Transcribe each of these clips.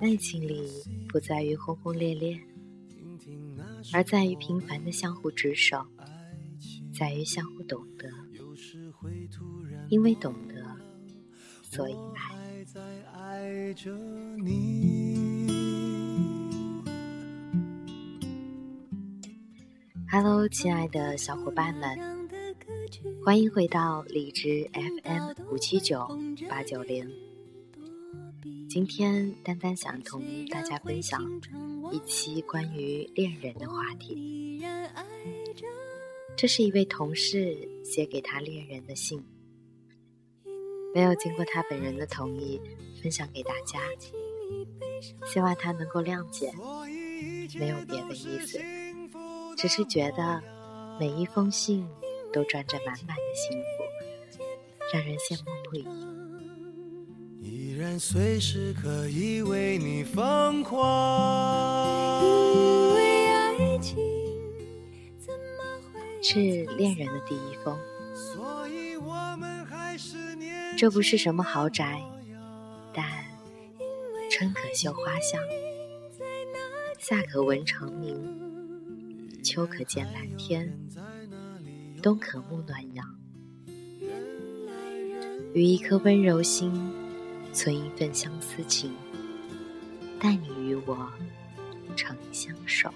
爱情里不在于轰轰烈烈，而在于平凡的相互执守，在于相互懂得。因为懂得，所以爱。Hello，亲爱的小伙伴们，欢迎回到荔枝 FM 五七九八九零。今天丹丹想同大家分享一期关于恋人的话题。这是一位同事写给他恋人的信，没有经过他本人的同意分享给大家，希望他能够谅解，没有别的意思，只是觉得每一封信都装着满满的幸福，让人羡慕不已。然随时可以为你疯狂。因为爱情怎么会是恋人的第一封。这不是什么豪宅，但春可嗅花香，夏可闻蝉鸣，秋可见蓝天，冬可沐暖阳。与一颗温柔心。存一份相思情，待你与我长相守。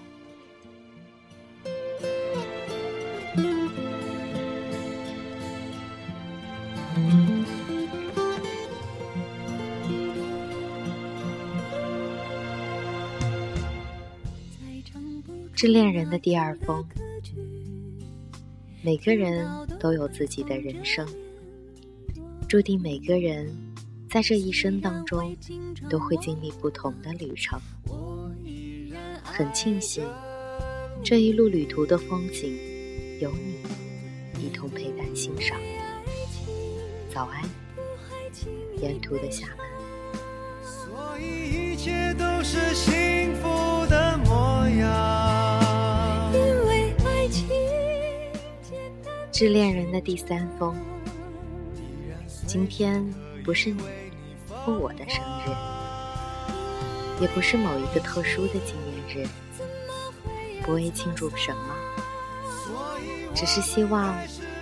致恋人的第二封，每个人都有自己的人生，注定每个人。在这一生当中，都会经历不同的旅程。很庆幸，这一路旅途的风景，有你一同陪伴欣赏。早安，沿途的厦门。致恋人的第三封，今天不是你。过我的生日，也不是某一个特殊的纪念日，不为庆祝什么，只是希望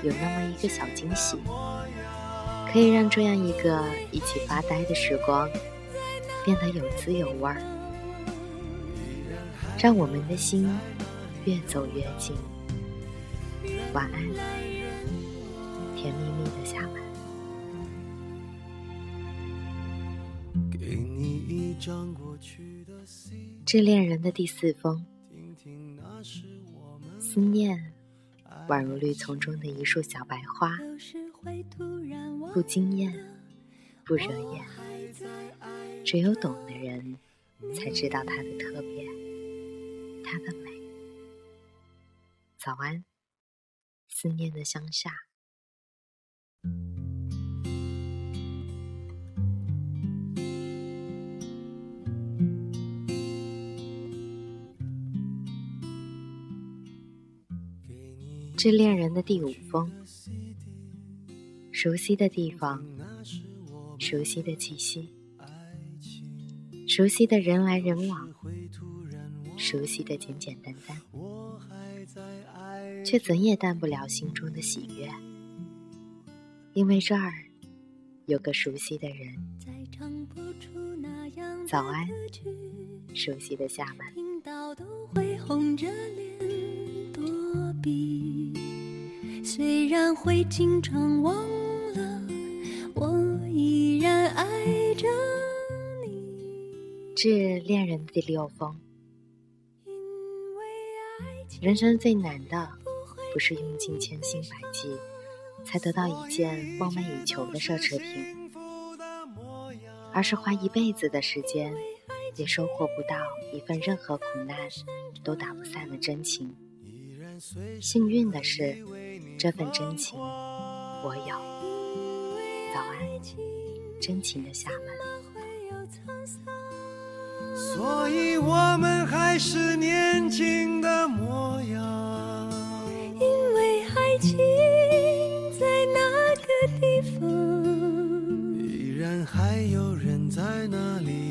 有那么一个小惊喜，可以让这样一个一起发呆的时光变得有滋有味儿，让我们的心越走越近。晚安，甜蜜蜜的厦门。致恋人的第四封，思念宛如绿丛中的一束小白花，不惊艳，不惹眼，只有懂的人才知道它的特别，它的美。早安，思念的乡下。致恋人的第五封，熟悉的地方，熟悉的气息，熟悉的人来人往，熟悉的简简单单，却怎也淡不了心中的喜悦，因为这儿有个熟悉的人。早安，熟悉的厦门。然会经常忘了，我依然爱着你。致恋人第六封。人生最难的，不是用尽千辛百计才得到一件梦寐以求的奢侈品，而是花一辈子的时间，也收获不到一份任何苦难都打不散的真情。幸运的是，这份真情我有。早安，真情的厦门。所以我们还是年轻的模样。因为爱情在那个地方，依然还有人在那里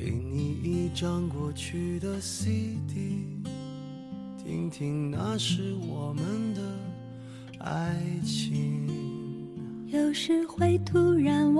给你一张过去的 CD，听听那时我们的爱情。有时会突然